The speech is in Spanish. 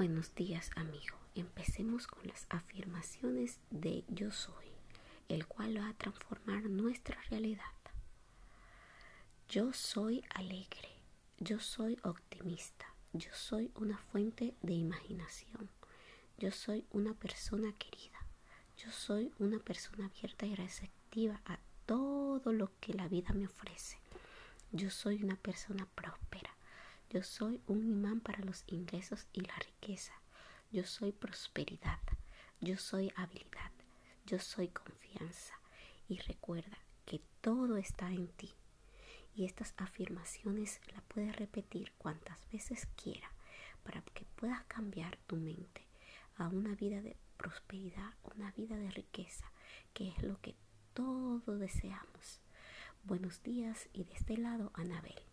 Buenos días amigo. Empecemos con las afirmaciones de yo soy, el cual va a transformar nuestra realidad. Yo soy alegre, yo soy optimista, yo soy una fuente de imaginación, yo soy una persona querida, yo soy una persona abierta y receptiva a todo lo que la vida me ofrece. Yo soy una persona próspera. Yo soy un imán para los ingresos y la riqueza. Yo soy prosperidad. Yo soy habilidad. Yo soy confianza. Y recuerda que todo está en ti. Y estas afirmaciones las puedes repetir cuantas veces quieras para que puedas cambiar tu mente a una vida de prosperidad, una vida de riqueza, que es lo que todos deseamos. Buenos días y de este lado, Anabel.